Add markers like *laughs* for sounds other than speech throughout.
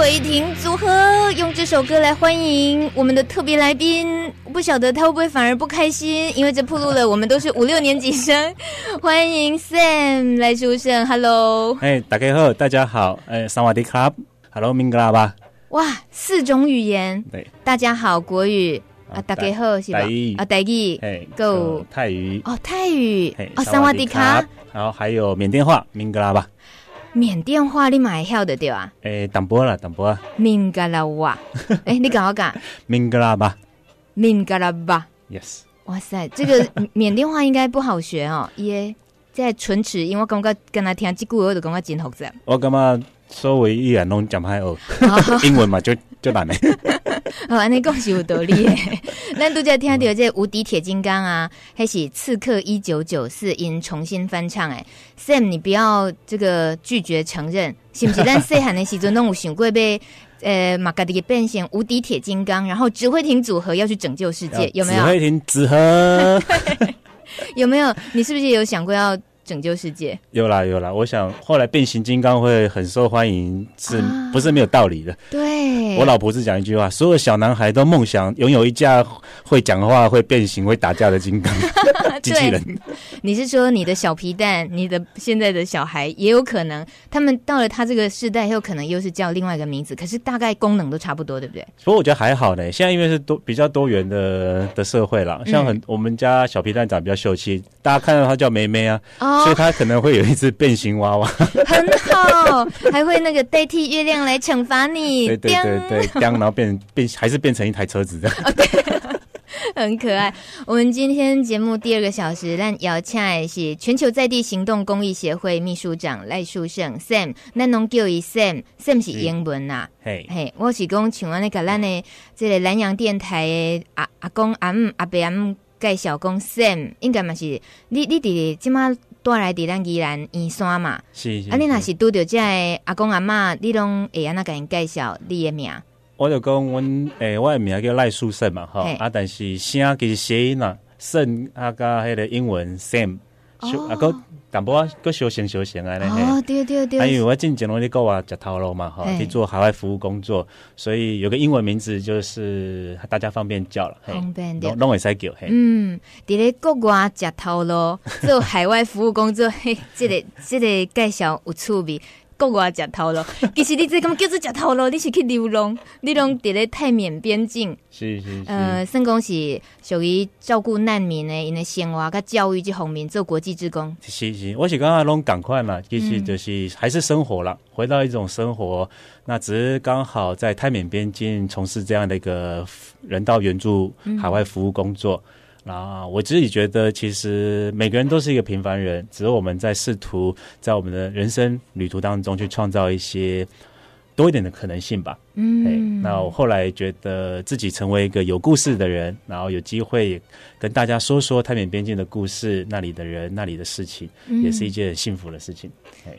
智慧亭组合用这首歌来欢迎我们的特别来宾，不晓得他会不会反而不开心，因为这暴露了我们都是五六年级生。欢迎 Sam 来出现，Hello，哎，大家好，大家好，哎，萨瓦迪卡，Hello，明格拉吧，哇，四种语言，对，大家好，国语。啊，大家好是吧？啊，台语，哎，Go，泰语，哦，泰语，哦，萨瓦迪卡，然后还有缅甸话，明格拉巴。缅甸话你嘛会晓得对啊？诶、欸，淡薄啦，淡薄啊。明格拉哇，*laughs* 诶、欸，你讲我讲。明格拉吧。明格拉吧。Yes。哇塞，这个 *laughs* 缅甸话应该不好学哦，耶，在唇齿，因为我感觉跟他听这句我就感觉真复杂。我感觉稍微一眼拢讲歹学，*laughs* 英文嘛就就难嘞。*laughs* 哦，安尼讲是有道理诶。*laughs* 咱拄则听到这无敌铁金刚啊，还是刺客一九九四因重新翻唱诶。Sam，你不要这个拒绝承认，是不是？咱细汉的时阵拢有想过被 *laughs* 呃马嘎迪变成无敌铁金刚，然后指挥艇组合要去拯救世界，有没有？指挥艇组合有没有？你是不是有想过要？拯救世界。有啦有啦，我想后来变形金刚会很受欢迎，是不是没有道理的？啊、对，我老婆是讲一句话：所有小男孩都梦想拥有一架会讲话、会变形、会打架的金刚 *laughs* 机器人。你是说你的小皮蛋，你的现在的小孩也有可能，他们到了他这个世代，有可能又是叫另外一个名字，可是大概功能都差不多，对不对？不过我觉得还好呢，现在因为是多比较多元的的社会了，像很、嗯、我们家小皮蛋长得比较秀气，大家看到他叫梅梅啊。哦所以他可能会有一只变形娃娃，很好，还会那个代替月亮来惩罚你，*laughs* 对对对对，然后变变还是变成一台车子这样，okay, *laughs* 很可爱。我们今天节目第二个小时，咱邀请的是全球在地行动公益协会秘书长赖书胜 Sam，咱拢叫伊 Sam，Sam 是英文呐，嘿嘿，我是讲像安尼个咱的这个南洋电台的阿阿公阿姆阿伯阿姆介绍讲 Sam，应该嘛是你你伫即马。带来伫咱宜兰燕山嘛，是是。啊，你若是拄着这阿公阿嬷，你拢会安怎甲因介绍你的名？我就讲，阮诶，我的名叫赖书胜嘛，吼。啊，但是声其实谐音啊，胜啊，甲迄个英文 Sam。哦、啊，个淡薄仔，个小型小型啊，哦，对对对。还有我进前拢咧国外食头路嘛，吼，去做海外服务工作，所以有个英文名字就是大家方便叫了，方便点，拢会使叫嘿。嗯，伫咧国外食头路，做 *laughs* 海外服务工作，嘿，这个这个介绍有趣味。国外食头路，其实你这咁叫做食头路，你是去流浪，你拢伫咧泰缅边境，是是是，呃，算讲是属于照顾难民的，因的生活甲教育这方面做国际职工。是是，我是刚刚拢赶快嘛，其实就是还是生活了，回到一种生活，那只是刚好在泰缅边境从事这样的一个人道援助海外服务工作。啊，我自己觉得，其实每个人都是一个平凡人，只是我们在试图在我们的人生旅途当中去创造一些多一点的可能性吧。嗯，那我后来觉得自己成为一个有故事的人，然后有机会跟大家说说泰缅边境的故事，那里的人，那里的事情，嗯、也是一件很幸福的事情。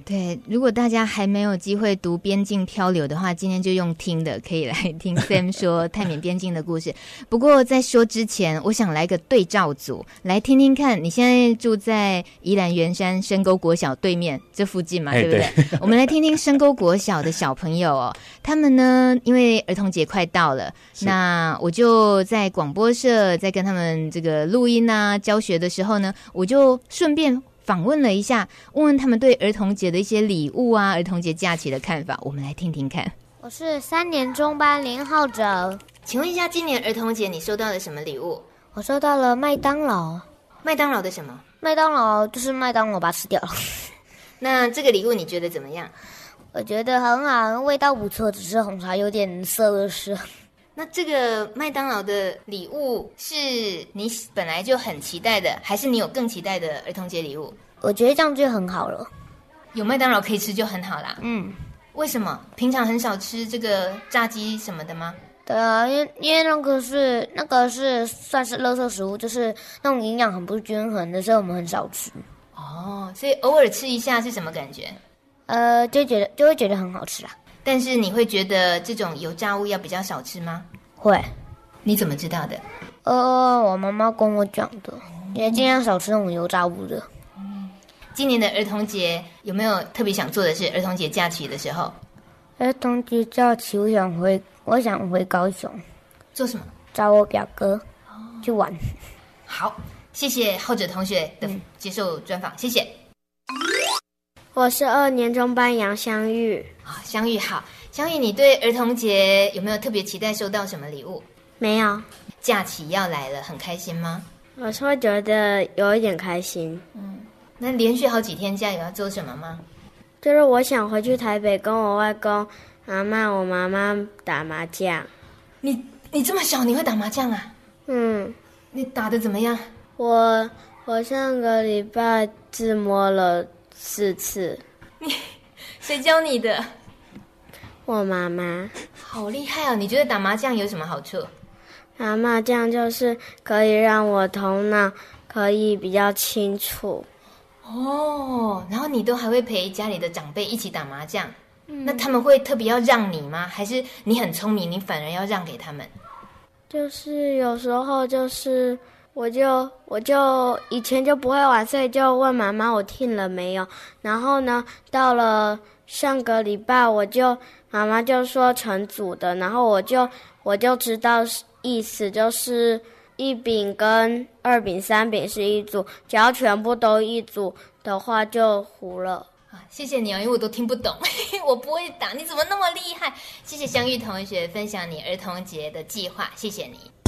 对，如果大家还没有机会读《边境漂流》的话，今天就用听的，可以来听 Sam 说泰缅边境的故事。*laughs* 不过在说之前，我想来个对照组，来听听看。你现在住在宜兰员山深沟国小对面这附近嘛，对不对？对我们来听听深沟国小的小朋友哦，他们呢？因为儿童节快到了，那我就在广播社在跟他们这个录音啊、教学的时候呢，我就顺便访问了一下，问问他们对儿童节的一些礼物啊、儿童节假期的看法。我们来听听看。我是三年中班林浩哲，请问一下，今年儿童节你收到了什么礼物？我收到了麦当劳。麦当劳的什么？麦当劳就是麦当劳，把它吃掉了。*laughs* 那这个礼物你觉得怎么样？我觉得很好，味道不错，只是红茶有点涩的是。*laughs* 那这个麦当劳的礼物是你本来就很期待的，还是你有更期待的儿童节礼物？我觉得这样就很好了，有麦当劳可以吃就很好啦。嗯，为什么？平常很少吃这个炸鸡什么的吗？对啊，因为因为那个是那个是算是垃圾食物，就是那种营养很不均衡的，所以我们很少吃。哦，所以偶尔吃一下是什么感觉？呃，就觉得就会觉得很好吃啦。但是你会觉得这种油炸物要比较少吃吗？会。你怎么知道的？呃，我妈妈跟我讲的，也尽量少吃那种油炸物的。今年的儿童节有没有特别想做的事？儿童节假期的时候，儿童节假期，我想回，我想回高雄，做什么？找我表哥去玩。好，谢谢后者同学的接受专访，谢谢。我是二年中班杨香玉。啊，香玉好，香玉，你对儿童节有没有特别期待收到什么礼物？没有。假期要来了，很开心吗？我是会觉得有一点开心。嗯，那连续好几天假有要做什么吗？就是我想回去台北跟我外公、阿妈、我妈妈打麻将。你你这么小，你会打麻将啊？嗯。你打的怎么样？我我上个礼拜自摸了。四次，你 *laughs* 谁教你的？我妈妈。好厉害哦！你觉得打麻将有什么好处？打麻将就是可以让我头脑可以比较清楚。哦，然后你都还会陪家里的长辈一起打麻将，嗯，那他们会特别要让你吗？还是你很聪明，你反而要让给他们？就是有时候就是。我就我就以前就不会玩，所以就问妈妈我听了没有。然后呢，到了上个礼拜，我就妈妈就说成组的，然后我就我就知道意思，就是一饼跟二饼、三饼是一组，只要全部都一组的话就胡了。啊，谢谢你啊，因为我都听不懂，*laughs* 我不会打，你怎么那么厉害？谢谢香玉同学分享你儿童节的计划，谢谢你。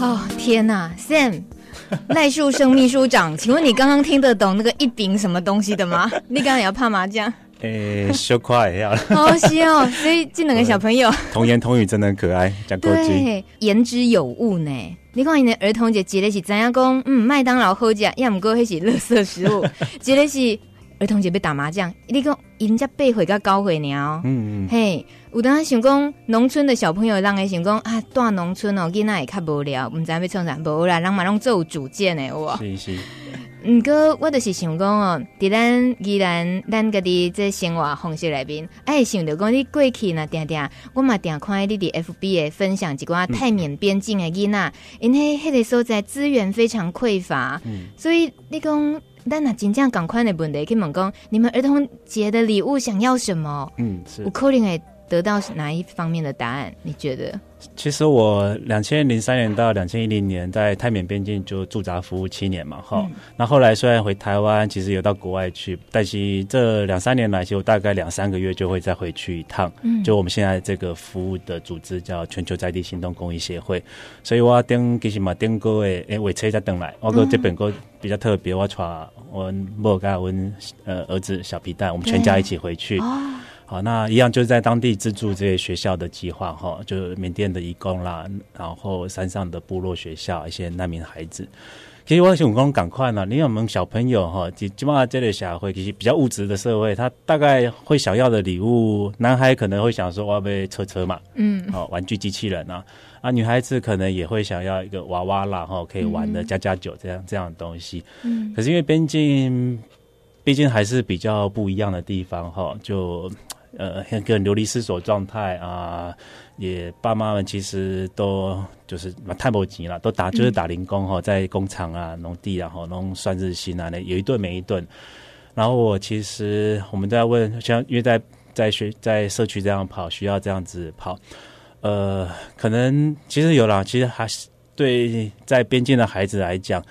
哦天哪，Sam，*laughs* 赖树生秘书长，请问你刚刚听得懂那个一饼什么东西的吗？*laughs* 你刚刚也要怕麻将？诶，小快要好笑，所以这两个小朋友 *laughs* 童言童语真的很可爱，讲过去，言之有物呢。你看，你的儿童节节日是怎样讲？嗯，麦当劳好食，要唔过迄是垃圾食物，节日是。儿童节要打麻将，你讲人家八岁到九岁呢？嗯嗯，嘿，有当想讲农村的小朋友，人会想讲啊，住农村哦，囡仔会较无聊，毋知要创啥，无啦，人嘛拢做有主见的哇。是是。毋过我就是想讲哦，伫咱宜兰咱家己这生活方式内面，哎，想着讲你过去呢，定定，我嘛定看你伫 FB 的分享一寡泰缅边境的囡仔，因为迄个所在资源非常匮乏，嗯，所以你讲。但那真正赶快的问题，去问讲，你们儿童节的礼物想要什么？嗯，是。有可能会得到哪一方面的答案？你觉得？其实我两千零三年到两千一零年在泰缅边境就驻扎服务七年嘛，哈、嗯。那后来虽然回台湾，其实有到国外去，但是这两三年来，其实我大概两三个月就会再回去一趟。嗯，就我们现在这个服务的组织叫全球在地行动公益协会，所以我等其实嘛顶过诶，诶，尾车才等来。我过这边个比较特别，我带我某个我呃儿子小皮蛋，我们全家一起回去。好，那一样就是在当地资助这些学校的计划哈，就缅甸的移工啦，然后山上的部落学校一些难民孩子。其实我想讲赶快呢，你有没有小朋友哈，基基本上这类社会其实比较物质的社会，他大概会想要的礼物，男孩可能会想说我要被车车嘛，嗯，好，玩具机器人啊，啊，女孩子可能也会想要一个娃娃啦，哈，可以玩的加加酒这样这样的东西。嗯，可是因为边境，毕竟还是比较不一样的地方哈，就。呃，一个流离失所状态啊，也爸妈们其实都就是太没钱了，都打就是打零工哈，在工厂啊、农地然后弄算日薪啊，那有一顿没一顿。然后我其实我们都在问，像因为在在学在社区这样跑，需要这样子跑，呃，可能其实有啦，其实还是对在边境的孩子来讲，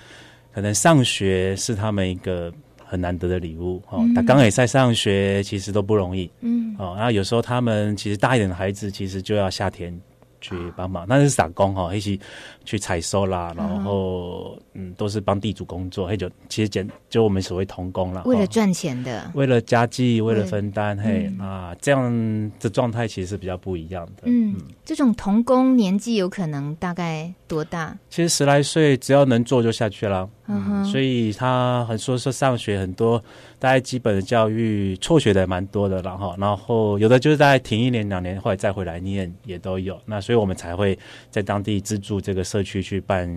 可能上学是他们一个。很难得的礼物哦，他刚也在上学，其实都不容易。嗯，哦，然后有时候他们其实大一点的孩子，其实就要下田。去帮忙，那是打工哈，一起去采收啦，然后嗯，都是帮地主工作，嘿，就其实简就我们所谓童工啦，为了赚钱的，为了家计，为了分担，嘿啊，这样的状态其实是比较不一样的。嗯，这种童工年纪有可能大概多大？其实十来岁，只要能做就下去了。嗯，所以他很说说上学很多。大概基本的教育辍学的也蛮多的，然后，然后有的就是大概停一年两年，后来再回来念也都有。那所以我们才会在当地资助这个社区去办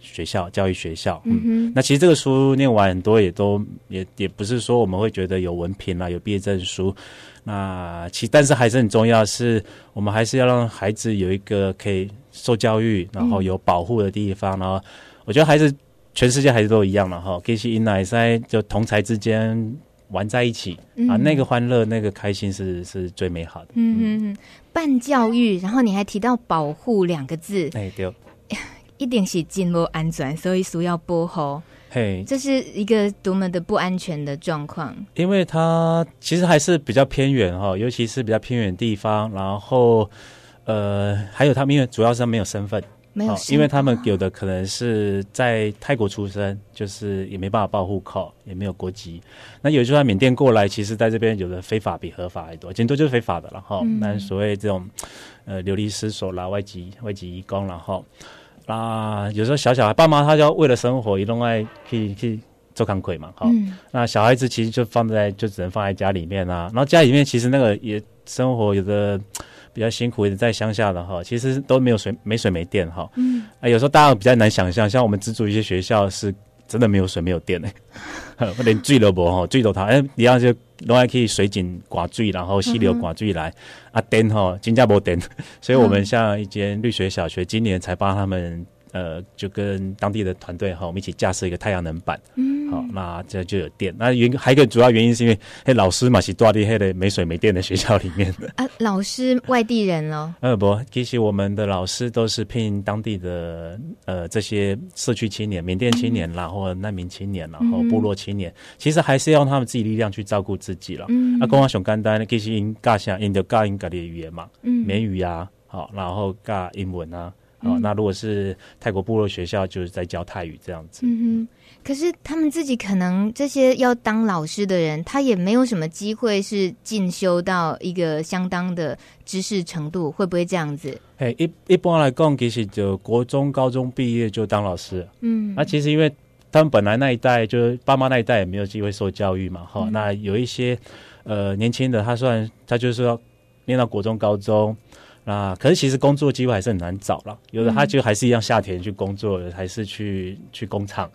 学校、教育学校。嗯嗯。那其实这个书念完很多也都也也不是说我们会觉得有文凭啦、有毕业证书。那其但是还是很重要，是我们还是要让孩子有一个可以受教育，然后有保护的地方。然后我觉得孩子。全世界孩子都一样了哈，其实因来在就同才之间玩在一起、嗯、啊，那个欢乐、那个开心是是最美好的。嗯嗯嗯，办教育，然后你还提到保护两个字，哎对，*laughs* 一定是进入安全，所以需要保护。嘿，这是一个多么的不安全的状况，因为它其实还是比较偏远哈，尤其是比较偏远地方，然后呃，还有他们因为主要是他没有身份。没有，因为他们有的可能是在泰国出生，就是也没办法报户口，也没有国籍。那有时候在缅甸过来，其实在这边有的非法比合法还多，很多就是非法的了哈。那、嗯、所谓这种呃流离失所啦，外籍外籍移工，然后那有时候小小孩爸妈他就要为了生活，移动外去去做扛魁嘛，哈、嗯。那小孩子其实就放在就只能放在家里面啊，然后家里面其实那个也生活有的。比较辛苦，在乡下的哈，其实都没有水，没水没电哈。嗯，啊，有时候大家比较难想象，像我们资助一些学校是真的没有水没有电嘞，*laughs* 连水都无吼，水都他哎，你要就另外可以水井挂水，然后溪流挂水来，嗯、啊电吼，真正没电，所以我们像一间绿水小学，今年才帮他们。呃，就跟当地的团队哈，我们一起架设一个太阳能板，嗯，好，那这就有电。那原还有一个主要原因是因为，嘿，老师嘛是住在的没水没电的学校里面的啊。老师外地人喽，*laughs* 呃不，其实我们的老师都是聘当地的呃这些社区青年、缅甸青年啦，或难民青年，然后部落青年，其实还是要用他们自己力量去照顾自己了。嗯，啊，跟我上简单，其实因教下因就教因家的语言嘛，嗯，缅语啊，好，然后教英文啊。哦，那如果是泰国部落学校，就是在教泰语这样子。嗯哼，可是他们自己可能这些要当老师的人，他也没有什么机会是进修到一个相当的知识程度，会不会这样子？哎，一一般来讲，其实就国中、高中毕业就当老师。嗯，那其实因为他们本来那一代就是爸妈那一代也没有机会受教育嘛，哈、嗯。那有一些呃年轻的，他虽然他就是说念到国中、高中。啊，可是其实工作机会还是很难找了。有的他就还是一样下田去工作，嗯、还是去去工厂。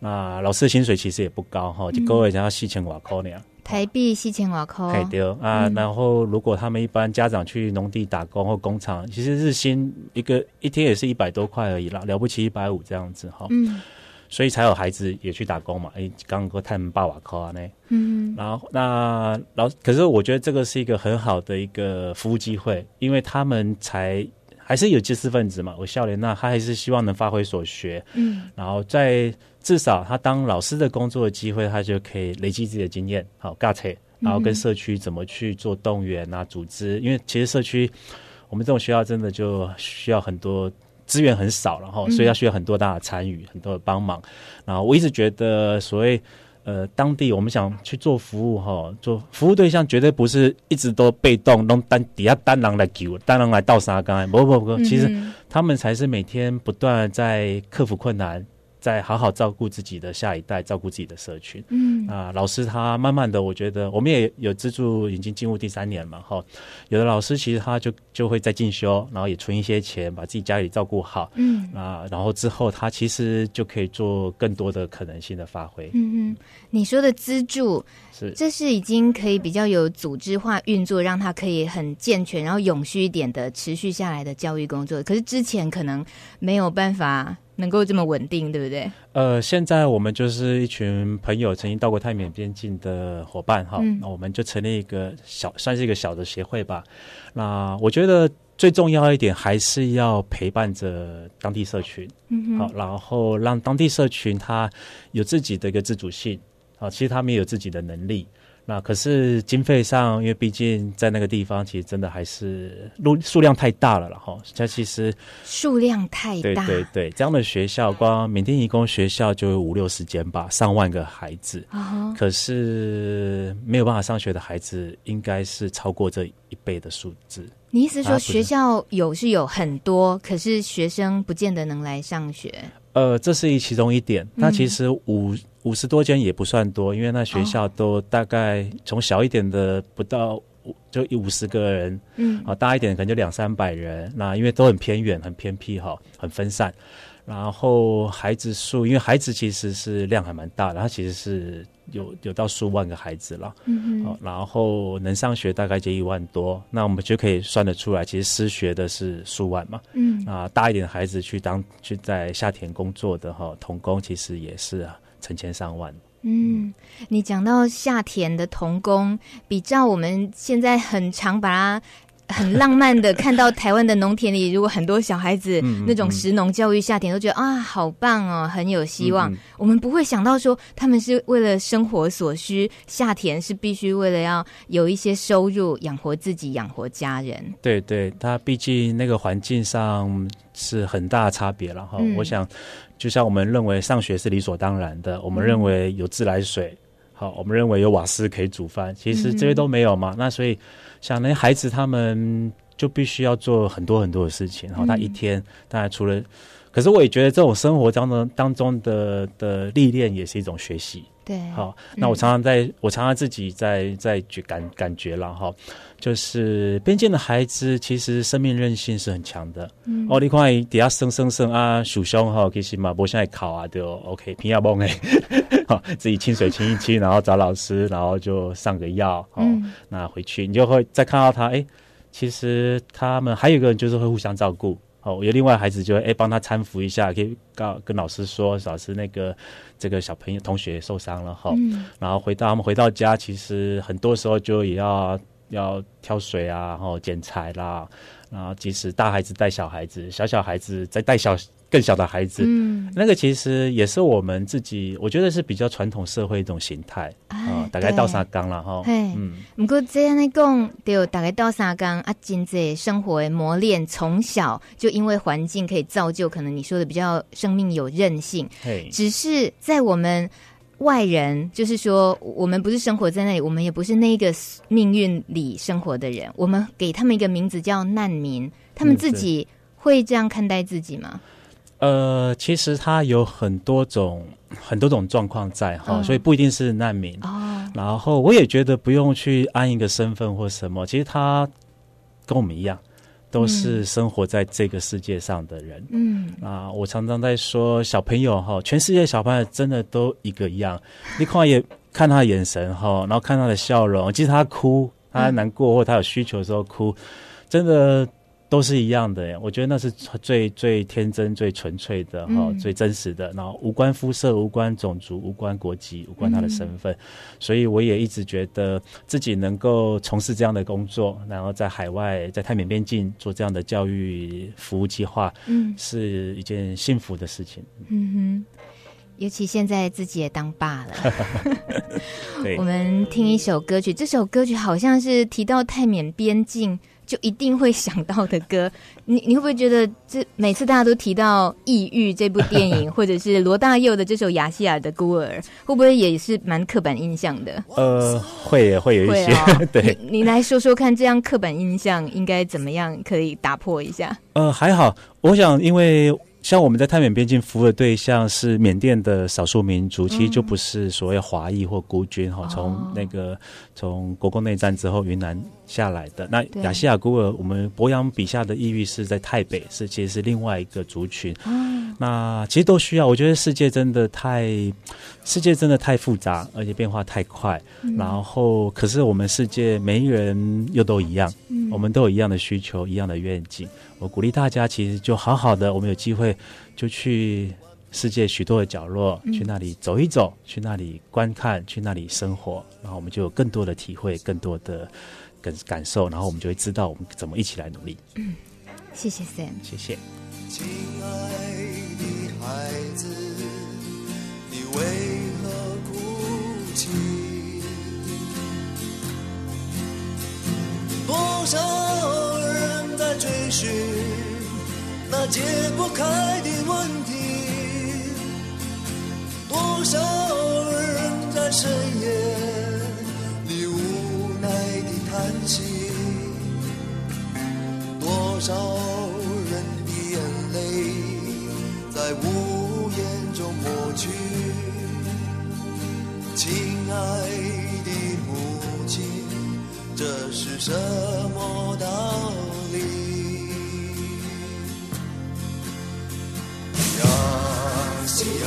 那老师的薪水其实也不高哈，就各位想要四千瓦块那样。台币四千瓦块。对的啊，然后如果他们一般家长去农地打工或工厂，其实日薪一个一天也是一百多块而已啦，了不起一百五这样子哈。嗯。所以才有孩子也去打工嘛？哎，刚刚他们爸瓦扣啊呢。嗯，然后那老，可是我觉得这个是一个很好的一个服务机会，因为他们才还是有知识分子嘛。我笑脸那他还是希望能发挥所学。嗯，然后在至少他当老师的工作的机会，他就可以累积自己的经验。好，尬车，然后跟社区怎么去做动员啊，组织。因为其实社区我们这种学校真的就需要很多。资源很少，然后所以要需要很多大的参与，嗯、很多的帮忙。然后我一直觉得，所谓呃当地，我们想去做服务哈，做服务对象绝对不是一直都被动，弄单底下单人来救，单人来倒沙缸。不不不，其实他们才是每天不断在克服困难。在好好照顾自己的下一代，照顾自己的社群。嗯啊，老师他慢慢的，我觉得我们也有资助，已经进入第三年嘛。哈，有的老师其实他就就会在进修，然后也存一些钱，把自己家里照顾好。嗯啊，然后之后他其实就可以做更多的可能性的发挥。嗯嗯，你说的资助是，这是已经可以比较有组织化运作，让他可以很健全，然后永续一点的持续下来的教育工作。可是之前可能没有办法。能够这么稳定，对不对？呃，现在我们就是一群朋友，曾经到过泰缅边境的伙伴哈，嗯、那我们就成立一个小，算是一个小的协会吧。那我觉得最重要一点，还是要陪伴着当地社群，嗯哼，好，然后让当地社群他有自己的一个自主性，啊，其实他们也有自己的能力。那可是经费上，因为毕竟在那个地方，其实真的还是数数量太大了，然后它其实数量太大，对对对，这样的学校，光缅甸移工学校就有五六十间吧，上万个孩子，uh. 可是没有办法上学的孩子，应该是超过这一倍的数字。你意思说学校有是有很多，可是学生不见得能来上学？呃，这是一其中一点。那其实五。嗯五十多间也不算多，因为那学校都大概从小一点的不到五就五十个人，嗯，啊大一点可能就两三百人。那因为都很偏远、很偏僻哈，很分散。然后孩子数，因为孩子其实是量还蛮大的，他其实是有有到数万个孩子了，嗯嗯。然后能上学大概就一万多，那我们就可以算得出来，其实失学的是数万嘛，嗯。啊，大一点的孩子去当去在下田工作的哈，童工其实也是啊。成千上万，嗯，你讲到夏田的童工，比照我们现在很常把它。很浪漫的看到台湾的农田里，如果很多小孩子 *laughs* 那种食农教育夏田，都觉得啊，好棒哦，很有希望。嗯嗯。我们不会想到说他们是为了生活所需夏田，是必须为了要有一些收入养活自己、养活家人。对对，他毕竟那个环境上是很大的差别了哈。我想，就像我们认为上学是理所当然的，我们认为有自来水，好，我们认为有瓦斯可以煮饭，其实这些都没有嘛。那所以。像那些孩子，他们就必须要做很多很多的事情，然后他一天当然除了，可是我也觉得这种生活当中当中的的历练也是一种学习。对，好，那我常常在我常常自己在在觉感感觉了哈，就是边境的孩子其实生命韧性是很强的。嗯，哦，你看底下生生生啊，受伤哈，其实嘛，不像考啊，就 OK，平下崩哎，*laughs* 好，自己清水清一清，然后找老师，然后就上个药，哦，嗯，那回去你就会再看到他，哎，其实他们还有一个人就是会互相照顾。哦，有另外孩子就会哎帮他搀扶一下，可以告跟老师说，老师那个这个小朋友同学受伤了哈，嗯、然后回到他们回到家，其实很多时候就也要要挑水啊，然后捡柴啦，然后即使大孩子带小孩子，小小孩子在带小。更小的孩子，嗯，那个其实也是我们自己，我觉得是比较传统社会一种形态啊，大概倒沙缸了哈，嗯，不过这样来讲，就大概倒三缸啊，经济生活的磨练，从小就因为环境可以造就，可能你说的比较生命有韧性，嘿，只是在我们外人，就是说我们不是生活在那里，我们也不是那个命运里生活的人，我们给他们一个名字叫难民，他们自己会这样看待自己吗？呃，其实他有很多种很多种状况在哈，嗯、所以不一定是难民。哦，然后我也觉得不用去安一个身份或什么，其实他跟我们一样，都是生活在这个世界上的人。嗯，啊，我常常在说小朋友哈，全世界小朋友真的都一个一样。你看也看他的眼神哈，然后看他的笑容，即使他哭，他难过或他有需求的时候哭，真的。都是一样的，我觉得那是最最天真、最纯粹的哈，嗯、最真实的。然后无关肤色、无关种族、无关国籍、无关他的身份，嗯、所以我也一直觉得自己能够从事这样的工作，然后在海外，在泰缅边境做这样的教育服务计划，嗯，是一件幸福的事情。嗯哼，尤其现在自己也当爸了。*laughs* *laughs* 我们听一首歌曲，这首歌曲好像是提到泰缅边境。就一定会想到的歌，*laughs* 你你会不会觉得这每次大家都提到《异域》这部电影，*laughs* 或者是罗大佑的这首《雅西亚的孤儿》，会不会也是蛮刻板印象的？呃，会也会有一些。哦、*laughs* 对你，你来说说看，这样刻板印象应该怎么样可以打破一下？呃，还好，我想因为。像我们在泰缅边境服务的对象是缅甸的少数民族，其实就不是所谓华裔或孤军哈。从那个从国共内战之后云南下来的那亚细亚孤儿，我们博洋笔下的异域是在台北，是其实是另外一个族群。那其实都需要。我觉得世界真的太，世界真的太复杂，而且变化太快。然后，可是我们世界每一个人又都一样，我们都有一样的需求，一样的愿景。我鼓励大家，其实就好好的，我们有机会就去世界许多的角落，嗯、去那里走一走，去那里观看，去那里生活，然后我们就有更多的体会，更多的感感受，然后我们就会知道我们怎么一起来努力。嗯，谢谢 Sam，谢谢。亲爱的孩子，你为何哭泣？多少？追寻那解不开的问题，多少人在深夜少人的眼泪在无言中抹去。亲爱的母亲，这是什么道理？亚细亚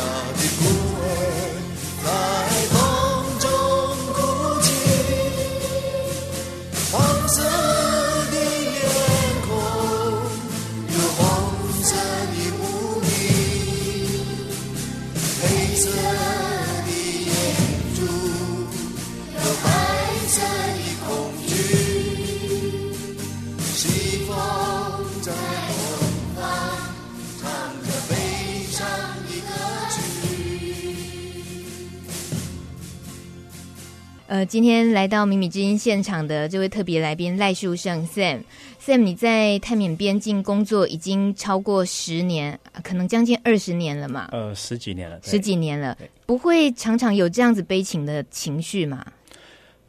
呃，今天来到《米米之音》现场的这位特别来宾赖树胜 Sam，Sam，你在泰缅边境工作已经超过十年，可能将近二十年了嘛？呃，十几年了，十几年了，不会常常有这样子悲情的情绪嘛？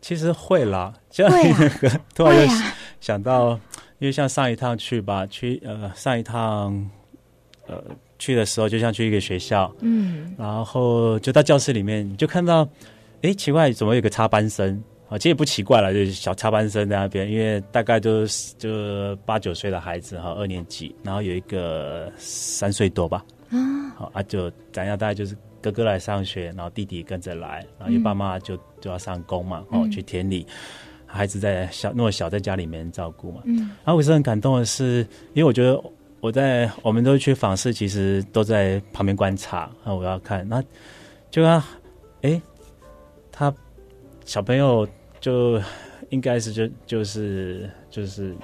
其实会啦，就那个、*laughs* 啊、突然就想到，啊、因为像上一趟去吧，去呃上一趟呃去的时候，就像去一个学校，嗯，然后就到教室里面，就看到。哎，奇怪，怎么有个插班生啊？其实也不奇怪了，就是小插班生在那边，因为大概就是就八九岁的孩子哈，二年级，然后有一个三岁多吧，啊，好啊，就咱家？大概就是哥哥来上学，然后弟弟跟着来，然后因为爸妈就就要上工嘛，哦、嗯，去田里，孩子在小那么小，在家里面照顾嘛，嗯，然后我是很感动的是，因为我觉得我在我们都去访视，其实都在旁边观察，那我要看，那就啊，哎。小朋友就应该是就就是就是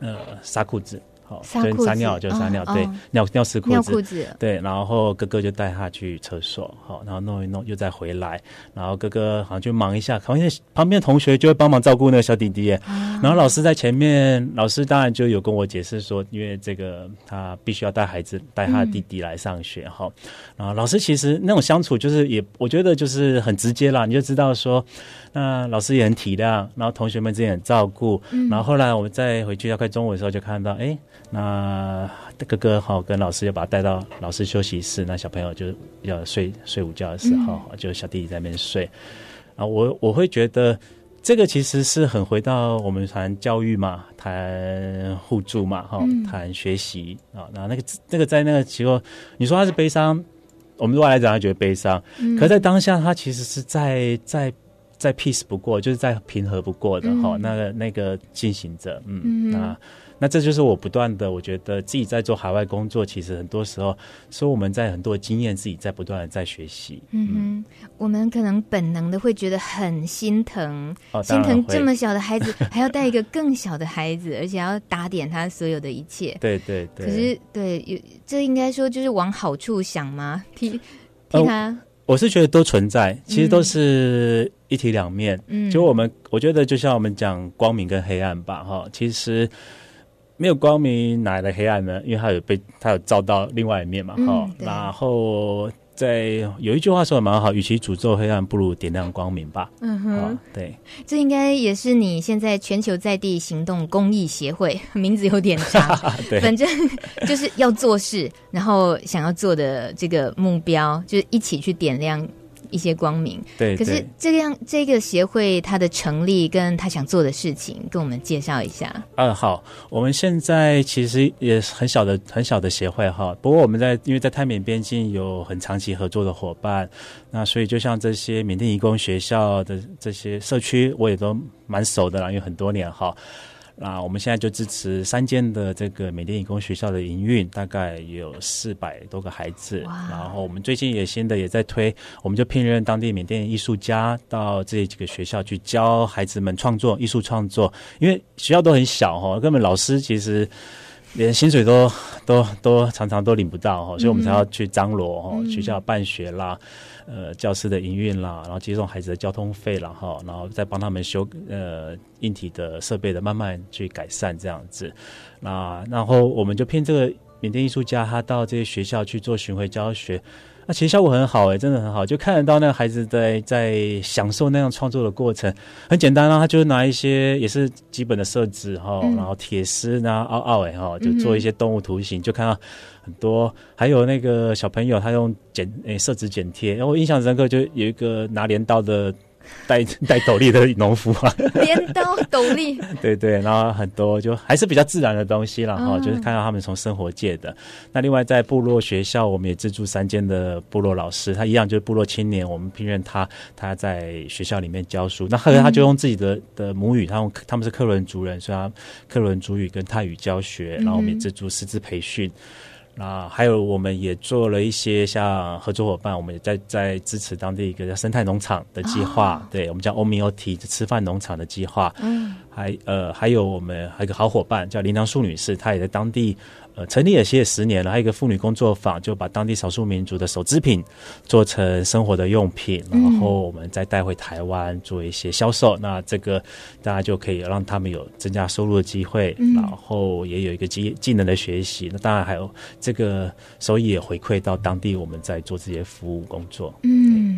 呃撒裤子。好，就撒尿就撒尿，哦、对，哦、尿尿湿裤子，尿裤子，对，然后哥哥就带他去厕所，好，然后弄一弄，又再回来，然后哥哥好像就忙一下，旁边旁边同学就会帮忙照顾那个小弟弟，哦、然后老师在前面，老师当然就有跟我解释说，因为这个他必须要带孩子带他的弟弟来上学，哈、嗯，然后老师其实那种相处就是也，我觉得就是很直接啦，你就知道说。那老师也很体谅，然后同学们之间很照顾，嗯、然后后来我们再回去要快中午的时候，就看到，哎，那哥哥好跟老师就把他带到老师休息室，那小朋友就要睡睡午觉的时候，嗯、就小弟弟在那边睡，啊，我我会觉得这个其实是很回到我们谈教育嘛，谈互助嘛，哈，谈学习啊，那那个那个在那个时候，你说他是悲伤，我们对外来讲他觉得悲伤，嗯、可在当下他其实是在在。再 peace 不过，就是再平和不过的哈、嗯，那个那个进行着，嗯，嗯那那这就是我不断的，我觉得自己在做海外工作，其实很多时候说我们在很多经验自己在不断的在学习，嗯嗯，我们可能本能的会觉得很心疼，哦、心疼这么小的孩子 *laughs* 还要带一个更小的孩子，而且要打点他所有的一切，对对对，可是对有这应该说就是往好处想吗？替替他。哦我是觉得都存在，其实都是一体两面。嗯，就我们，我觉得就像我们讲光明跟黑暗吧，哈，其实没有光明哪来的黑暗呢？因为它有被它有照到另外一面嘛，哈、嗯。然后。在有一句话说的蛮好，与其诅咒黑暗，不如点亮光明吧。嗯哼，哦、对，这应该也是你现在全球在地行动公益协会 *laughs* 名字有点长，*laughs* 对，反正就是要做事，然后想要做的这个目标，就是一起去点亮。一些光明，对。可是这样这个协会它的成立跟他想做的事情，跟我们介绍一下。嗯，好，我们现在其实也是很小的很小的协会哈。不过我们在因为在泰缅边境有很长期合作的伙伴，那所以就像这些缅甸移工学校的这些社区，我也都蛮熟的啦，因为很多年哈。那我们现在就支持三间的这个缅甸理工学校的营运，大概有四百多个孩子。然后我们最近也新的也在推，我们就聘任当地缅甸艺术家到这几个学校去教孩子们创作艺术创作，因为学校都很小哈，根本老师其实连薪水都都都常常都领不到哈，所以我们才要去张罗哈，学校办学啦。呃，教师的营运啦，然后接送孩子的交通费然后，然后再帮他们修呃硬体的设备的，慢慢去改善这样子。那然后我们就骗这个缅甸艺术家，他到这些学校去做巡回教学。那其实效果很好诶、欸，真的很好，就看得到那个孩子在在享受那样创作的过程。很简单啊，他就拿一些也是基本的设置哈，然后铁丝啊、凹凹诶哈，就做一些动物图形，就看到很多。还有那个小朋友，他用剪诶色纸剪贴，然后我印象深刻，就有一个拿镰刀的。戴戴 *laughs* 斗笠的农夫啊，镰刀斗笠，*laughs* 对对，然后很多就还是比较自然的东西啦，哈、哦，就是看到他们从生活界的。那另外在部落学校，我们也资助三间的部落老师，他一样就是部落青年，我们聘任他，他在学校里面教书。那后来他就用自己的的母语，他用他们是克伦族人，所以他克伦族语跟泰语教学，然后我们也资助师资培训。那还有我们也做了一些像合作伙伴，我们也在在支持当地一个叫生态农场的计划，哦、对我们叫欧米欧提吃饭农场的计划。嗯，还呃还有我们还有一个好伙伴叫林良淑女士，她也在当地。呃，成立也写十年了，还有一个妇女工作坊，就把当地少数民族的手织品做成生活的用品，然后我们再带回台湾做一些销售。嗯、那这个大家就可以让他们有增加收入的机会，嗯、然后也有一个技技能的学习。那当然还有这个收益也回馈到当地，我们在做这些服务工作。嗯。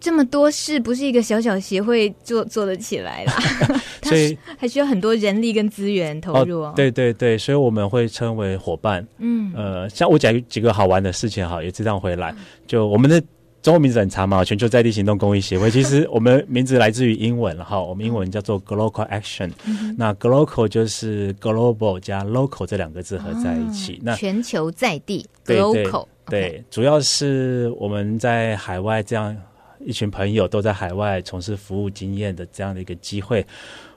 这么多事不是一个小小协会做做得起来啦，*laughs* 所以还需要很多人力跟资源投入哦。对对对，所以我们会称为伙伴。嗯，呃，像我讲几个好玩的事情哈，也这样回来。就我们的中文名字很长嘛，全球在地行动公益协会。其实我们名字来自于英文哈，我们英文叫做 Global Action。那 Global 就是 Global 加 Local 这两个字合在一起。那全球在地 Global 对，主要是我们在海外这样。一群朋友都在海外从事服务经验的这样的一个机会，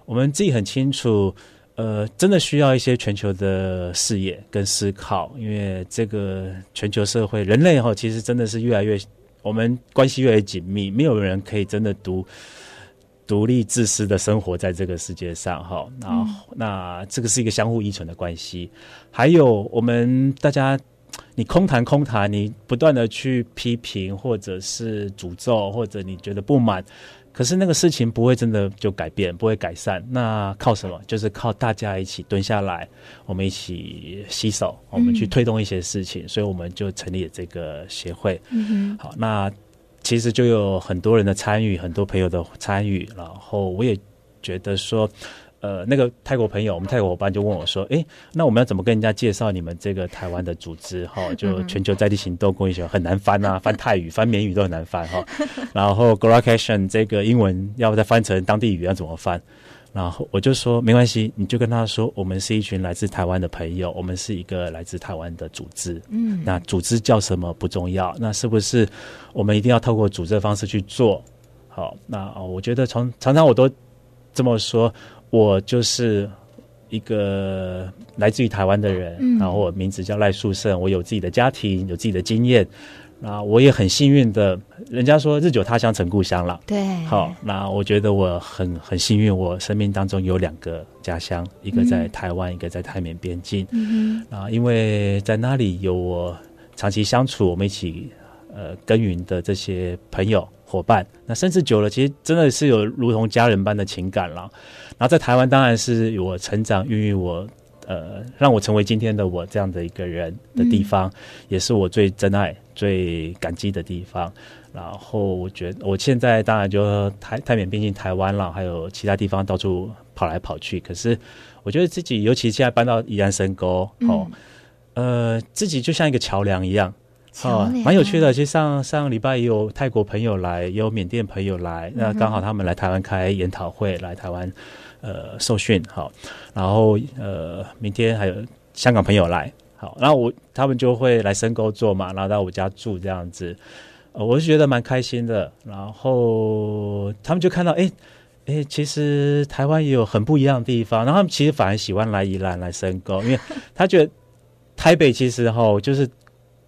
我们自己很清楚，呃，真的需要一些全球的视野跟思考，因为这个全球社会，人类哈，其实真的是越来越，我们关系越来越紧密，没有人可以真的独独立自私的生活在这个世界上哈。那、嗯、那这个是一个相互依存的关系，还有我们大家。你空谈空谈，你不断的去批评，或者是诅咒，或者你觉得不满，可是那个事情不会真的就改变，不会改善。那靠什么？就是靠大家一起蹲下来，我们一起洗手，我们去推动一些事情。嗯、所以我们就成立了这个协会。好，那其实就有很多人的参与，很多朋友的参与，然后我也觉得说。呃，那个泰国朋友，我们泰国伙伴就问我说：“诶，那我们要怎么跟人家介绍你们这个台湾的组织？哈，*laughs* 就全球在地行动公益学很难翻啊，*laughs* 翻泰语、翻缅语都很难翻哈。然后 Global Action 这个英文要再翻成当地语要怎么翻？然后我就说没关系，你就跟他说，我们是一群来自台湾的朋友，我们是一个来自台湾的组织。嗯，那组织叫什么不重要，那是不是我们一定要透过组织的方式去做？好，那我觉得从常常我都这么说。”我就是一个来自于台湾的人，嗯、然后我名字叫赖树胜，我有自己的家庭，有自己的经验，那我也很幸运的，人家说日久他乡成故乡了，对，好，那我觉得我很很幸运，我生命当中有两个家乡，一个在台湾，嗯、一个在泰缅边境，嗯哼，啊，因为在那里有我长期相处，我们一起呃耕耘的这些朋友伙伴，那甚至久了，其实真的是有如同家人般的情感了。然后在台湾，当然是我成长、孕育我，呃，让我成为今天的我这样的一个人的地方，嗯、也是我最珍爱、最感激的地方。然后我觉得，我现在当然就泰泰缅边境台湾了，还有其他地方到处跑来跑去。可是我觉得自己，尤其现在搬到宜兰深沟，哦，嗯、呃，自己就像一个桥梁一样。哦，蛮有趣的。其实上上礼拜也有泰国朋友来，也有缅甸朋友来，嗯、那刚好他们来台湾开研讨会，来台湾呃受训。好，然后呃明天还有香港朋友来，好，然后我他们就会来深沟做嘛，然后到我家住这样子，呃、我是觉得蛮开心的。然后他们就看到，哎哎，其实台湾也有很不一样的地方，然后他们其实反而喜欢来宜兰来深沟，因为他觉得台北其实哈就是。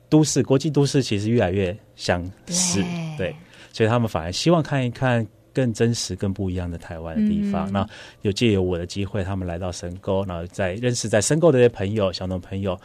都市国际都市其实越来越相似，对，对，所以他们反而希望看一看更真实、更不一样的台湾的地方。那、嗯、有借由我的机会，他们来到深沟，然后在认识在深沟的这些朋友、小农朋友。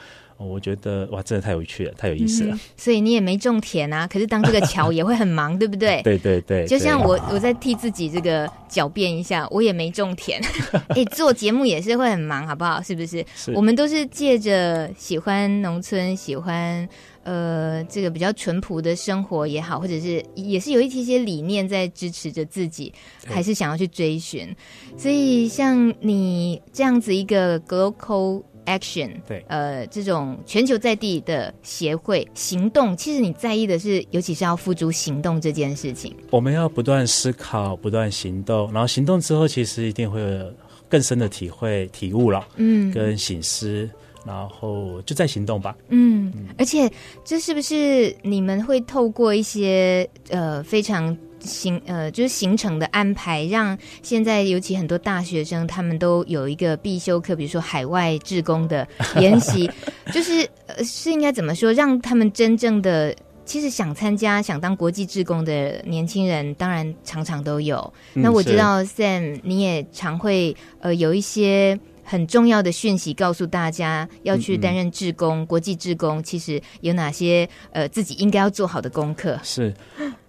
我觉得哇，真的太有趣了，太有意思了。嗯、所以你也没种田啊，可是当这个桥也会很忙，对不对？*laughs* 对对对。就像我，我在替自己这个狡辩一下，我也没种田。哎、欸，做节目也是会很忙，好不好？是不是？是。我们都是借着喜欢农村，喜欢呃这个比较淳朴的生活也好，或者是也是有一些些理念在支持着自己，还是想要去追寻。所以像你这样子一个 Global Action，对，呃，这种全球在地的协会行动，其实你在意的是，尤其是要付诸行动这件事情。我们要不断思考，不断行动，然后行动之后，其实一定会有更深的体会、体悟了，嗯，跟醒思，然后就再行动吧。嗯，嗯而且这是不是你们会透过一些呃非常行呃，就是行程的安排，让现在尤其很多大学生他们都有一个必修课，比如说海外志工的研习，*laughs* 就是呃是应该怎么说，让他们真正的其实想参加、想当国际志工的年轻人，当然常常都有。嗯、那我知道 Sam 你也常会呃有一些。很重要的讯息告诉大家，要去担任志工、嗯嗯、国际志工，其实有哪些呃自己应该要做好的功课？是，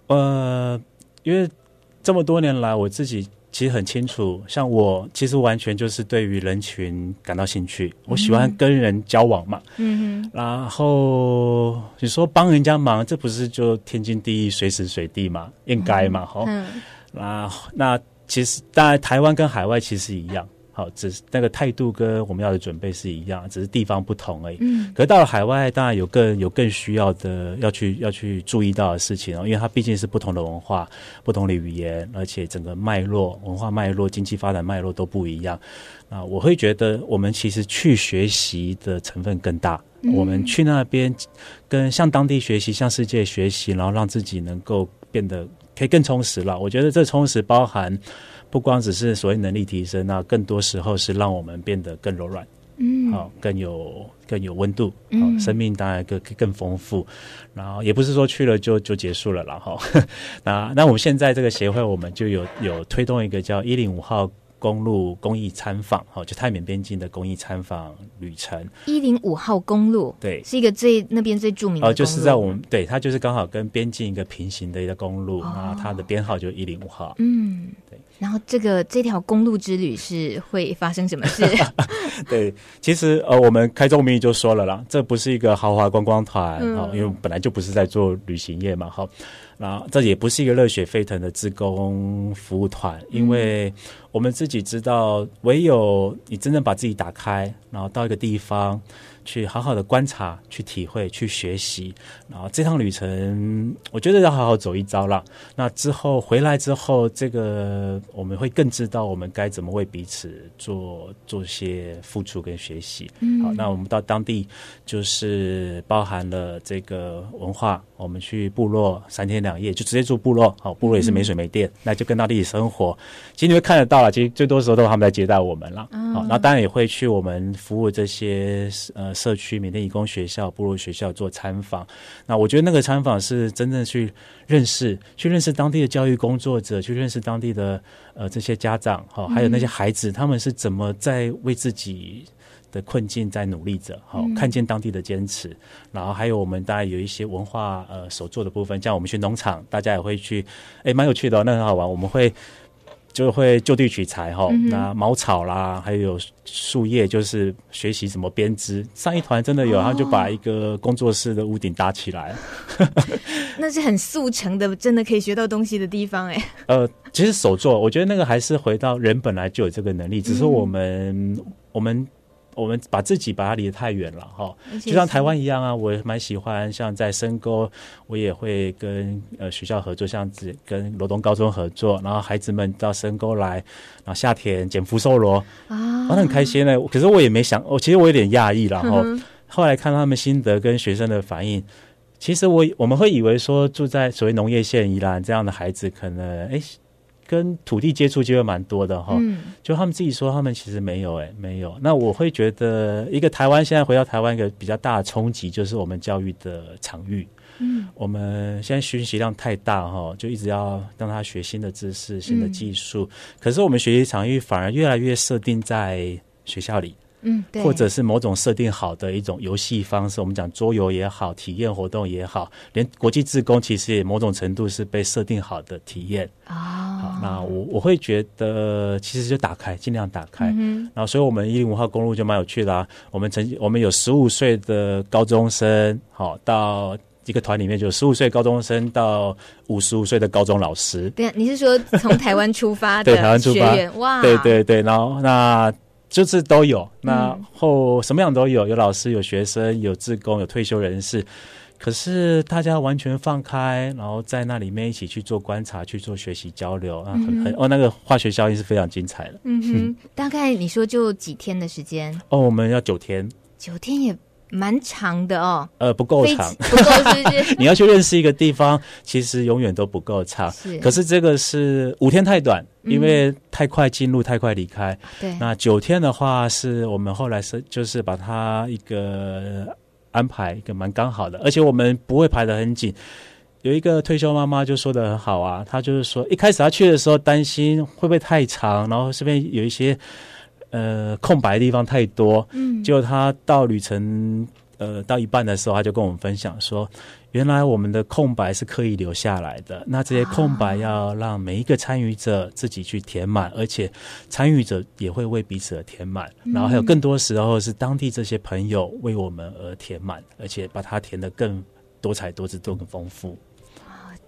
呃，因为这么多年来，我自己其实很清楚，像我其实完全就是对于人群感到兴趣，我喜欢跟人交往嘛。嗯哼。然后你说帮人家忙，这不是就天经地义、随时随地嘛？应该嘛？好、嗯。那那其实当然，台湾跟海外其实一样。好，只是那个态度跟我们要的准备是一样，只是地方不同而已。嗯，可是到了海外，当然有更有更需要的要去要去注意到的事情哦，因为它毕竟是不同的文化、不同的语言，而且整个脉络、文化脉络、经济发展脉络都不一样。啊，我会觉得我们其实去学习的成分更大。嗯，我们去那边跟向当地学习，向世界学习，然后让自己能够变得可以更充实了。我觉得这充实包含。不光只是所谓能力提升，那更多时候是让我们变得更柔软，嗯，好、哦，更有更有温度，嗯、哦，生命当然更更丰富。然后也不是说去了就就结束了啦，哈、*laughs* 哦。那那我们现在这个协会，我们就有有推动一个叫一零五号公路公益参访，哈，就泰缅边境的公益参访旅程。一零五号公路，对，是一个最那边最著名的。哦，就是在我们对它就是刚好跟边境一个平行的一个公路，然后它的编号就一零五号。嗯，对。然后这个这条公路之旅是会发生什么事？*laughs* 对，其实呃，我们开宗明义就说了啦，这不是一个豪华观光团，哈、嗯，因为本来就不是在做旅行业嘛，哈。然后这也不是一个热血沸腾的志工服务团，因为我们自己知道，唯有你真正把自己打开，然后到一个地方。去好好的观察，去体会，去学习，然后这趟旅程，我觉得要好好走一遭了。那之后回来之后，这个我们会更知道我们该怎么为彼此做做些付出跟学习。嗯，好，那我们到当地就是包含了这个文化，我们去部落三天两夜，就直接住部落。好，部落也是没水没电，嗯、那就跟当地生活。其实你会看得到了，其实最多时候都是他们在接待我们了。嗯、好，那当然也会去我们服务这些呃。社区缅甸义工学校、部落学校做参访，那我觉得那个参访是真正去认识、去认识当地的教育工作者，去认识当地的呃这些家长哈，还有那些孩子，他们是怎么在为自己的困境在努力着，好看见当地的坚持，然后还有我们大概有一些文化呃手做的部分，像我们去农场，大家也会去，哎，蛮有趣的哦，那很好玩，我们会。就会就地取材哈，那茅草啦，还有树叶，就是学习怎么编织。上一团真的有，他就把一个工作室的屋顶搭起来，*laughs* 那是很速成的，真的可以学到东西的地方哎。呃，其实手作，我觉得那个还是回到人本来就有这个能力，只是我们我们。我们把自己把它离得太远了哈，就像台湾一样啊，我也蛮喜欢像在深沟，我也会跟呃学校合作，像跟罗东高中合作，然后孩子们到深沟来，然后夏天捡福寿螺啊，我很开心呢。可是我也没想，我其实我有点讶异，然后后来看他们心得跟学生的反应，其实我我们会以为说住在所谓农业县宜兰这样的孩子，可能哎。跟土地接触机会蛮多的哈，嗯、就他们自己说，他们其实没有哎、欸，没有。那我会觉得，一个台湾现在回到台湾一个比较大的冲击，就是我们教育的场域。嗯，我们现在学习量太大哈，就一直要让他学新的知识、新的技术。嗯、可是我们学习场域反而越来越设定在学校里。嗯，对，或者是某种设定好的一种游戏方式，我们讲桌游也好，体验活动也好，连国际志工其实也某种程度是被设定好的体验。哦，好，那我我会觉得其实就打开，尽量打开。嗯，然后所以我们一零五号公路就蛮有趣的啊。我们曾经我们有十五岁的高中生，好，到一个团里面就十五岁高中生到五十五岁的高中老师。对，你是说从台湾出发的？*laughs* 对，台湾出发。哇，对对对，然后那。就是都有，那后什么样都有，有老师，有学生，有志工，有退休人士。可是大家完全放开，然后在那里面一起去做观察，去做学习交流啊，很很哦，那个化学效应是非常精彩的。嗯哼，大概你说就几天的时间？哦，我们要九天，九天也蛮长的哦。呃，不够长，不够是不是？*laughs* 你要去认识一个地方，其实永远都不够长。是，可是这个是五天太短，因为太快进入，太快离开。对，那九天的话，是我们后来是就是把它一个安排一个蛮刚好的，而且我们不会排得很紧。有一个退休妈妈就说的很好啊，她就是说一开始她去的时候担心会不会太长，然后这边有一些呃空白的地方太多，嗯，结果她到旅程呃到一半的时候，他就跟我们分享说，原来我们的空白是刻意留下来的，那这些空白要让每一个参与者自己去填满，而且参与者也会为彼此而填满，然后还有更多时候是当地这些朋友为我们而填满，而且把它填得更多彩多姿、多更丰富。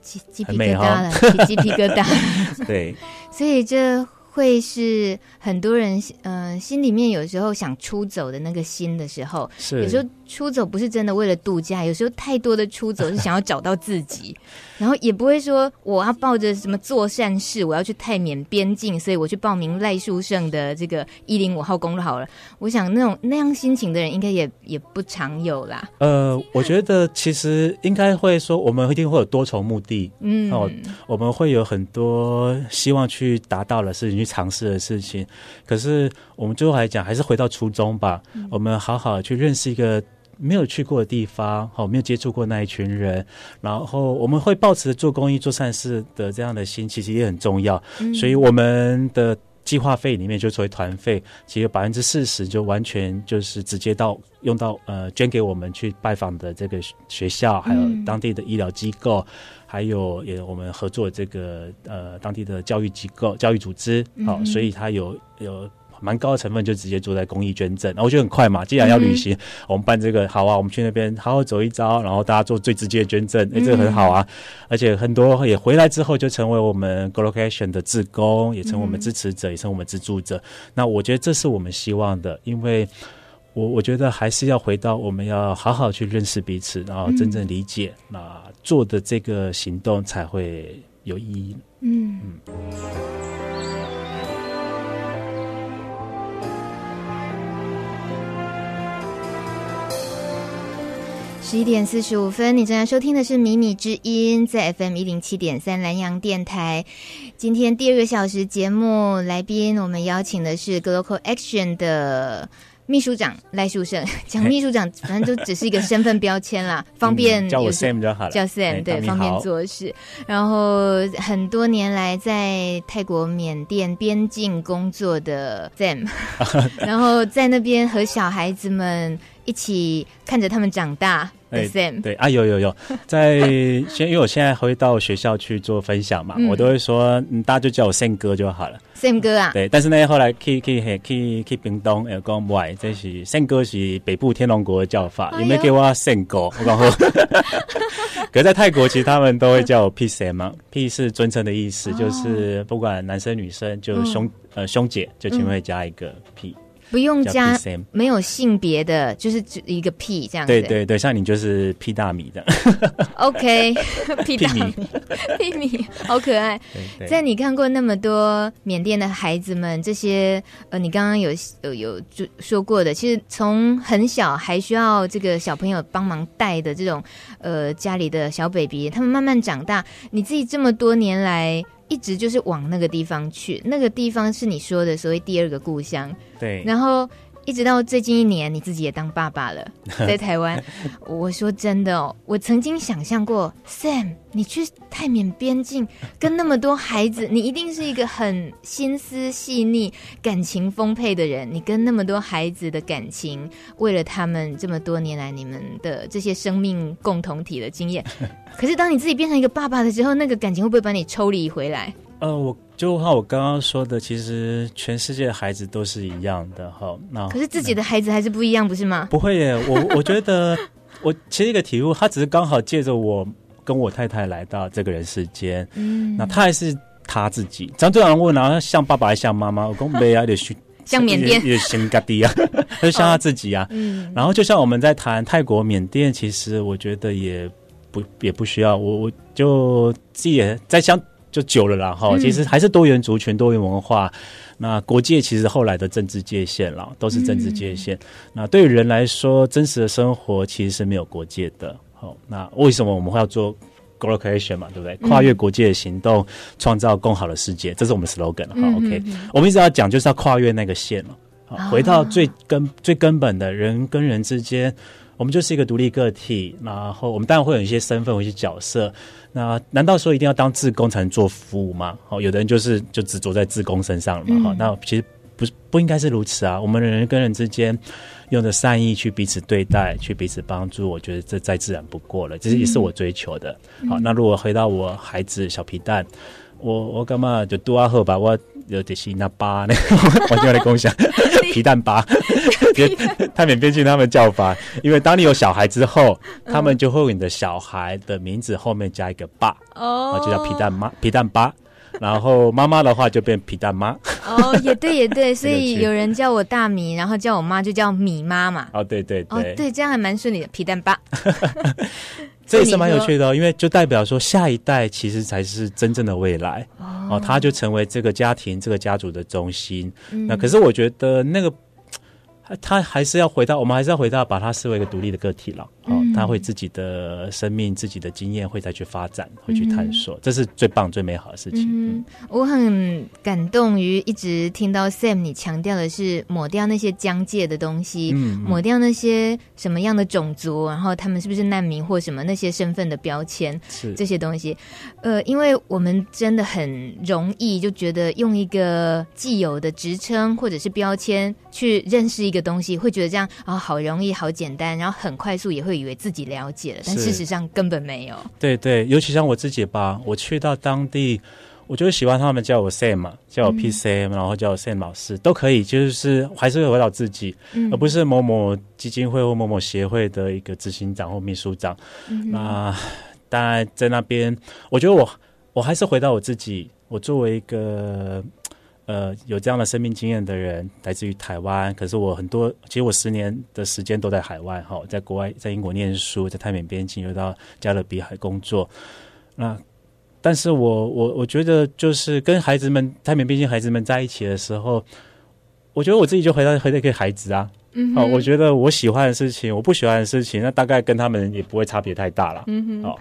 鸡鸡皮疙瘩了，起鸡皮疙瘩。*laughs* 对，所以这会是很多人嗯、呃、心里面有时候想出走的那个心的时候，是。有时候出走不是真的为了度假，有时候太多的出走是 *laughs* 想要找到自己。然后也不会说我要抱着什么做善事，我要去泰缅边境，所以我去报名赖树胜的这个一零五号公路好了。我想那种那样心情的人，应该也也不常有啦。呃，我觉得其实应该会说，我们一定会有多重目的。嗯，哦，我们会有很多希望去达到的事情，去尝试的事情。可是我们最后来讲，还是回到初衷吧。嗯，我们好好去认识一个。没有去过的地方，好，没有接触过那一群人，然后我们会抱持做公益、做善事的这样的心，其实也很重要。嗯、所以我们的计划费里面就作为团费，其实有百分之四十就完全就是直接到用到呃捐给我们去拜访的这个学校，还有当地的医疗机构，嗯、还有也我们合作这个呃当地的教育机构、教育组织，好，嗯、所以它有有。蛮高的成分就直接做在公益捐赠，然后我觉得很快嘛。既然要旅行，嗯、我们办这个好啊，我们去那边好好走一遭，然后大家做最直接的捐赠，哎、欸，这个很好啊。嗯、而且很多也回来之后就成为我们 GoLocation 的志工，也成为我们支持者，嗯、也成为我们资助者。那我觉得这是我们希望的，因为我我觉得还是要回到我们要好好去认识彼此，然后真正理解，嗯、那做的这个行动才会有意义。嗯嗯。十一点四十五分，你正在收听的是《米米之音》在 FM 一零七点三南阳电台。今天第二个小时节目来宾，我们邀请的是 Global Action 的秘书长赖树胜。讲秘书长，反正就只是一个身份标签啦，方便、嗯、叫我 Sam 就好了。叫 Sam 对，方便做事。然后很多年来在泰国、缅甸边境工作的 Sam，*laughs* 然后在那边和小孩子们。一起看着他们长大，对、欸、对啊，有有有，*laughs* 在先，因为我现在会到学校去做分享嘛，嗯、我都会说，嗯，大家就叫我 Sam 哥就好了，Sam 哥啊，对，但是呢，后来去去去去屏东，有讲不爱，这是 Sam 哥是北部天龙国的叫法，有没有给我 Sam 哥？我讲说，*laughs* 可是在泰国其实他们都会叫我 P Sam 嘛，P 是尊称的意思，哦、就是不管男生女生，就兄、嗯、呃兄姐就前面会加一个 P。不用加没有性别的，就是一个 P 这样子。对对对，像你就是 P 大米的。OK，P *laughs* 大米，*laughs* P 米，好可爱。在你看过那么多缅甸的孩子们，这些呃，你刚刚有有有就说过的，其实从很小还需要这个小朋友帮忙带的这种呃家里的小 baby，他们慢慢长大，你自己这么多年来。一直就是往那个地方去，那个地方是你说的所谓第二个故乡。对，然后一直到最近一年，你自己也当爸爸了，*laughs* 在台湾。我说真的哦，我曾经想象过，Sam，你去泰缅边境，跟那么多孩子，你一定是一个很心思细腻、感情丰沛的人。你跟那么多孩子的感情，为了他们这么多年来你们的这些生命共同体的经验。*laughs* 可是当你自己变成一个爸爸的时候，那个感情会不会把你抽离回来？呃，我就像我刚刚说的，其实全世界的孩子都是一样的哈。那可是自己的孩子还是不一样，不是吗？*laughs* 不会耶，我我觉得 *laughs* 我其实一个体悟，他只是刚好借着我跟我太太来到这个人世间，嗯，那他还是他自己。这样对人问啊，像爸爸还像妈妈？我讲没啊，就 *laughs* 像缅甸，也像家弟啊，就像他自己啊。嗯，然后就像我们在谈泰国、缅甸，其实我觉得也。不也不需要，我我就自己也在想，就久了啦哈。其实还是多元族群、多元文化。那国界其实后来的政治界限了，都是政治界限。嗯、那对于人来说，真实的生活其实是没有国界的。好，那为什么我们会要做 co-creation 嘛？对不对？跨越国界的行动，创造更好的世界，这是我们 slogan。好，OK，我们一直要讲，就是要跨越那个线了。好，回到最根最根本的人跟人之间，我们就是一个独立个体。然后我们当然会有一些身份，有一些角色。那难道说一定要当志工才能做服务吗？好，有的人就是就执着在志工身上了嘛。好，那其实不是不应该是如此啊。我们人跟人之间用的善意去彼此对待，去彼此帮助，我觉得这再自然不过了。这是也是我追求的。好，那如果回到我孩子小皮蛋，我我干嘛就多阿赫吧我。有点是那巴呢，完全来共享皮蛋巴，泰缅边境他们叫法，因为当你有小孩之后，他们就会有你的小孩的名字后面加一个爸，哦，就叫皮蛋妈、皮蛋巴，然后妈妈的话就变皮蛋妈。哦，也对也对，*laughs* 所以有人叫我大米，然后叫我妈就叫米妈嘛。哦，对对对，哦对，这样还蛮顺利的，皮蛋爸。*laughs* 这也是蛮有趣的哦，*laughs* 因为就代表说下一代其实才是真正的未来哦，他就成为这个家庭、这个家族的中心。嗯、那可是我觉得那个。他还是要回到，我们还是要回到，把他视为一个独立的个体了。哦，他会自己的生命、自己的经验会再去发展，会去探索，这是最棒、最美好的事情。嗯，我很感动于一直听到 Sam 你强调的是抹掉那些疆界的东西，嗯，抹掉那些什么样的种族，然后他们是不是难民或什么那些身份的标签，是这些东西。呃，因为我们真的很容易就觉得用一个既有的职称或者是标签去认识一个。东西会觉得这样啊、哦，好容易，好简单，然后很快速，也会以为自己了解了，但事实上根本没有。对对，尤其像我自己吧，我去到当地，我就喜欢他们叫我 Sam 嘛，叫我 PCM，、嗯、然后叫我 Sam 老师都可以，就是还是会回到自己，嗯、而不是某某基金会或某某协会的一个执行长或秘书长。嗯、那当然在那边，我觉得我我还是回到我自己，我作为一个。呃，有这样的生命经验的人来自于台湾，可是我很多，其实我十年的时间都在海外哈，在国外，在英国念书，在泰缅边境又到加勒比海工作。那，但是我我我觉得，就是跟孩子们泰缅边境孩子们在一起的时候，我觉得我自己就回到回到一个孩子啊，嗯，哦，我觉得我喜欢的事情，我不喜欢的事情，那大概跟他们也不会差别太大了，嗯哼，好，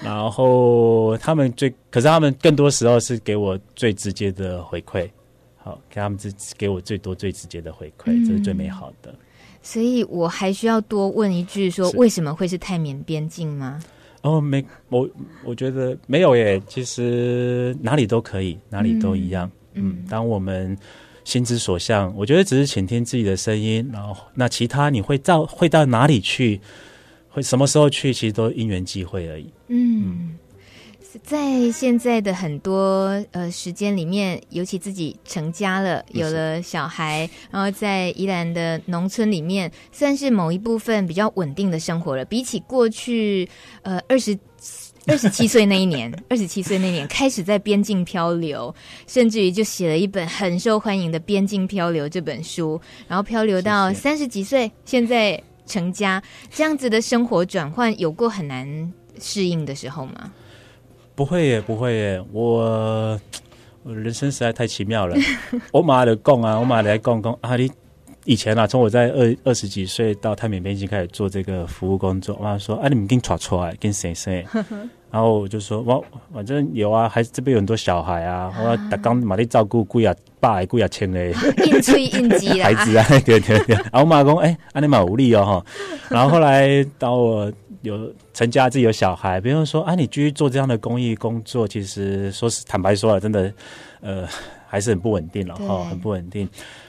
然后他们最，可是他们更多时候是给我最直接的回馈。好，给他们最给我最多最直接的回馈，嗯、这是最美好的。所以我还需要多问一句说，说为什么会是泰缅边境吗？哦，没，我我觉得没有耶。其实哪里都可以，哪里都一样。嗯，嗯，当我们心之所向，我觉得只是倾听自己的声音，然后那其他你会到会到哪里去，会什么时候去，其实都因缘际会而已。嗯。嗯在现在的很多呃时间里面，尤其自己成家了，有了小孩，然后在宜兰的农村里面，算是某一部分比较稳定的生活了。比起过去呃二十 *laughs* 二十七岁那一年，*laughs* 二十七岁那年开始在边境漂流，甚至于就写了一本很受欢迎的《边境漂流》这本书，然后漂流到三十几岁，现在成家，这样子的生活转换，有过很难适应的时候吗？不会耶，不会耶，我我人生实在太奇妙了。*laughs* 我妈的讲啊，我妈来讲讲啊，你以前啊，从我在二二十几岁到泰缅边境开始做这个服务工作，我妈说啊，你们给你闯出来，跟谁谁？*laughs* 然后我就说，我反正有啊，还是这边有很多小孩啊，我打刚马力照顾贵啊，爸还贵啊，亲嘞，应催应急 *laughs* 孩子啊，对对对。然后我妈讲，哎，啊你蛮无力哦哈。然后后来当我。有成家自己有小孩，比如说啊，你继续做这样的公益工作，其实说是坦白说了，真的，呃，还是很不稳定了哈，对很不稳定。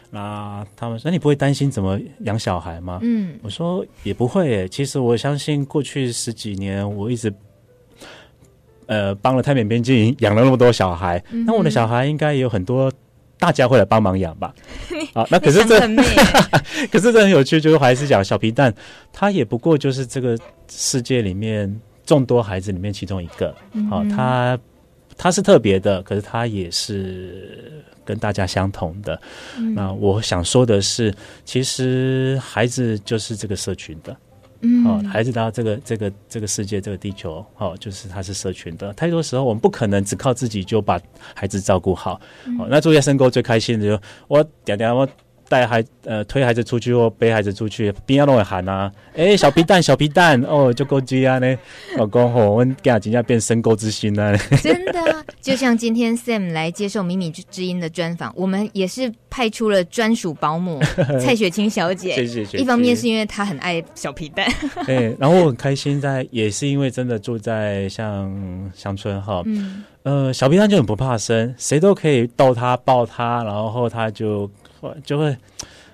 那他们说，那你不会担心怎么养小孩吗？嗯，我说也不会诶。其实我相信过去十几年，我一直呃帮了泰缅边境养了那么多小孩，那、我的小孩应该也有很多。大家会来帮忙养吧？*laughs* 啊，那可是这，*laughs* 可是这很有趣，就是还是讲小皮蛋，他也不过就是这个世界里面众多孩子里面其中一个。好、他他是特别的，可是他也是跟大家相同的。嗯、那我想说的是，其实孩子就是这个社群的。嗯，哦，孩子到这个这个这个世界这个地球，哦，就是他是社群的。太多时候我们不可能只靠自己就把孩子照顾好。嗯、哦，那作业生沟最开心的就我点点我。带孩呃推孩子出去或背孩子出去，边要都会喊啊！哎、欸，小皮蛋，小皮蛋哦，就够鸡啊呢！老公吼，我们给他今天变深沟之心啊！真的，就像今天 Sam 来接受米米之音的专访，我们也是派出了专属保姆 *laughs* 蔡雪清小姐。一方面是因为她很爱小皮蛋，哎、欸，然后我很开心在，也是因为真的住在像乡村哈，嗯，呃，小皮蛋就很不怕生，谁都可以逗他抱他，然后他就。就会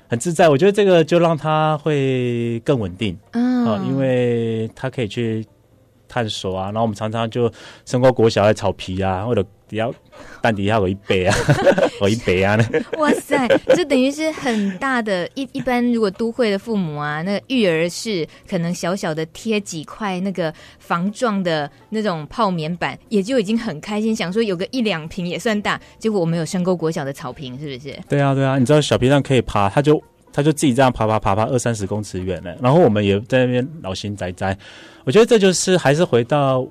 很自在，我觉得这个就让他会更稳定，嗯、哦，因为他可以去探索啊。然后我们常常就生活国小在草皮啊，或者底下蛋底下有一杯啊，有一杯啊。哇塞，这等于是很大的一一般，如果都会的父母啊，那个育儿室可能小小的贴几块那个防撞的那种泡棉板，也就已经很开心，想说有个一两平也算大。结果我们有深沟国小的草坪，是不是？对啊，对啊，你知道小皮蛋可以爬，他就他就自己这样爬爬爬爬二三十公尺远了。然后我们也在那边老心栽栽。我觉得这就是还是回到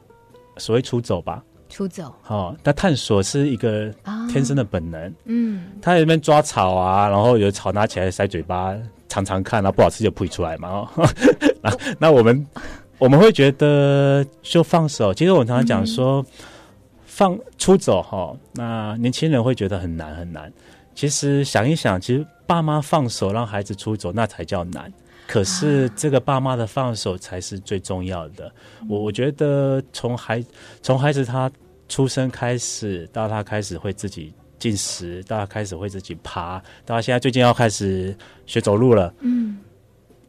所谓出走吧。出走，哦，那探索是一个天生的本能。哦、嗯，他在那边抓草啊，然后有草拿起来塞嘴巴尝尝看，然后不好吃就吐出来嘛。哦，*laughs* 那那我们 *laughs* 我们会觉得就放手。其实我常常讲说，嗯、放出走哈、哦，那年轻人会觉得很难很难。其实想一想，其实爸妈放手让孩子出走，那才叫难。可是这个爸妈的放手才是最重要的。我我觉得从孩从孩子他出生开始，到他开始会自己进食，到他开始会自己爬，到他现在最近要开始学走路了。嗯，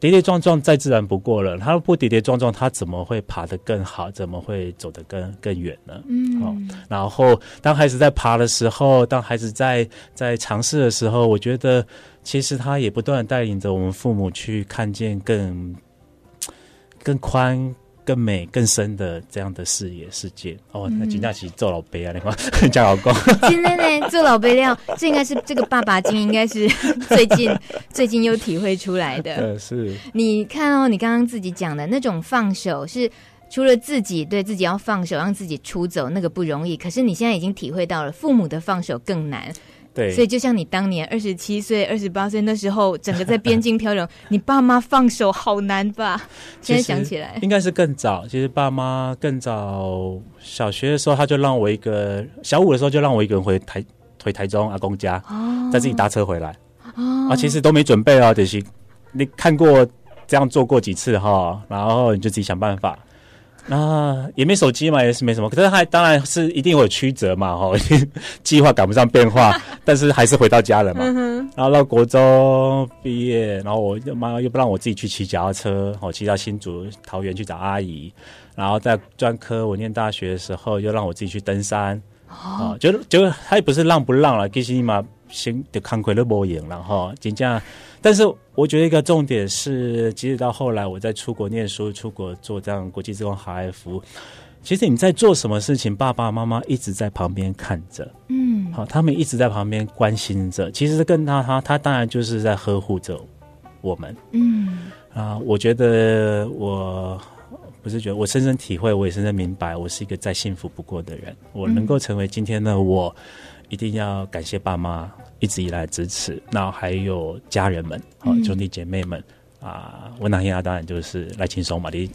跌跌撞撞再自然不过了。他不跌跌撞撞，他怎么会爬得更好？怎么会走得更更远呢？嗯，哦，然后当孩子在爬的时候，当孩子在在尝试的时候，我觉得。其实他也不断带领着我们父母去看见更、更宽、更美、更深的这样的视野世界。哦，那金佳琪做老辈啊，你看 *laughs* 叫老公。*laughs* 今天呢，做老辈料，这应该是这个爸爸经，应该是 *laughs* 最近最近又体会出来的。呃，是。你看哦，你刚刚自己讲的那种放手，是除了自己对自己要放手，让自己出走，那个不容易。可是你现在已经体会到了，父母的放手更难。对，所以就像你当年二十七岁、二十八岁那时候，整个在边境漂流，*laughs* 你爸妈放手好难吧？现在想起来，应该是更早。其实爸妈更早，小学的时候他就让我一个，小五的时候就让我一个人回台回台中阿公家，哦，再自己搭车回来。哦，啊，其实都没准备啊，就是你看过这样做过几次哈，然后你就自己想办法。啊，也没手机嘛，也是没什么。可是还当然是一定会有曲折嘛，*laughs* 哈，计划赶不上变化，*laughs* 但是还是回到家了嘛。然后到国中毕业，然后我妈又不让我自己去骑脚踏车，我骑到新竹桃园去找阿姨。然后在专科我念大学的时候，又让我自己去登山。哦，就就他也不是让不让了，其实嘛，先就看亏了无赢了哈，就这样。但是我觉得一个重点是，即使到后来我在出国念书、出国做这样国际志工海外服务，其实你在做什么事情，爸爸妈妈一直在旁边看着，嗯，好，他们一直在旁边关心着。其实跟他他他当然就是在呵护着我们，嗯啊，我觉得我不是觉得我深深体会，我也深深明白，我是一个再幸福不过的人，我能够成为今天的我，一定要感谢爸妈。一直以来支持，那还有家人们、哦、兄弟姐妹们啊，我那天啊，当然就是来轻松嘛，你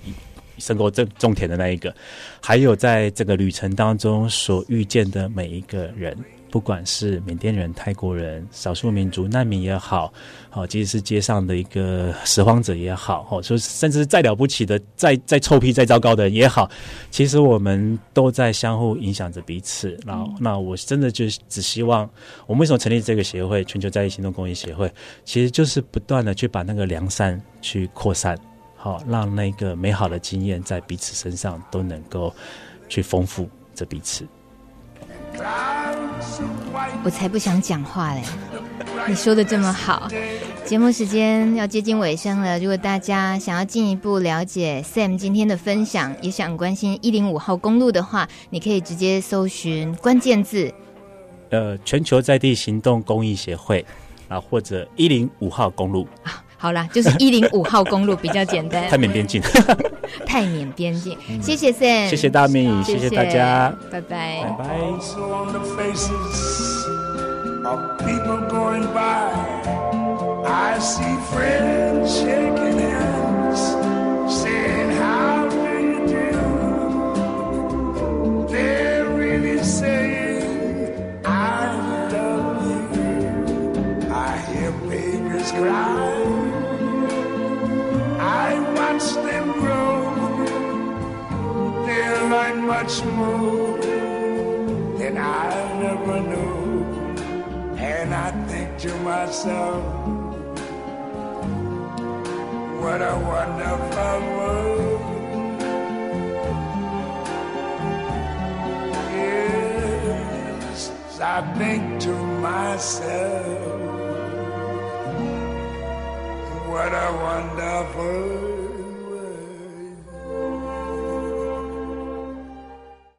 生过这种田的那一个，还有在这个旅程当中所遇见的每一个人。不管是缅甸人、泰国人、少数民族难民也好，好，即使是街上的一个拾荒者也好，哦，说甚至再了不起的、再再臭屁、再糟糕的人也好，其实我们都在相互影响着彼此。然后，那我真的就只希望，我们为什么成立这个协会——全球在地行动公益协会，其实就是不断的去把那个良善去扩散，好，让那个美好的经验在彼此身上都能够去丰富着彼此。我才不想讲话嘞！你说的这么好，节目时间要接近尾声了。如果大家想要进一步了解 Sam 今天的分享，也想关心一零五号公路的话，你可以直接搜寻关键字，呃，全球在地行动公益协会啊，或者一零五号公路。好啦，就是一零五号公路比较简单。泰缅边境，泰缅边境，谢谢 Sam，谢谢大米，谢谢大家，拜拜，拜拜。Also on the faces of people going by, I see friends shaking hands, saying, How do you do? They're really saying, I love you. I hear babies cry. Watch them grow. They'll learn much more than I never knew. And I think to myself, what a wonderful world. Yes, I think to myself, what a wonderful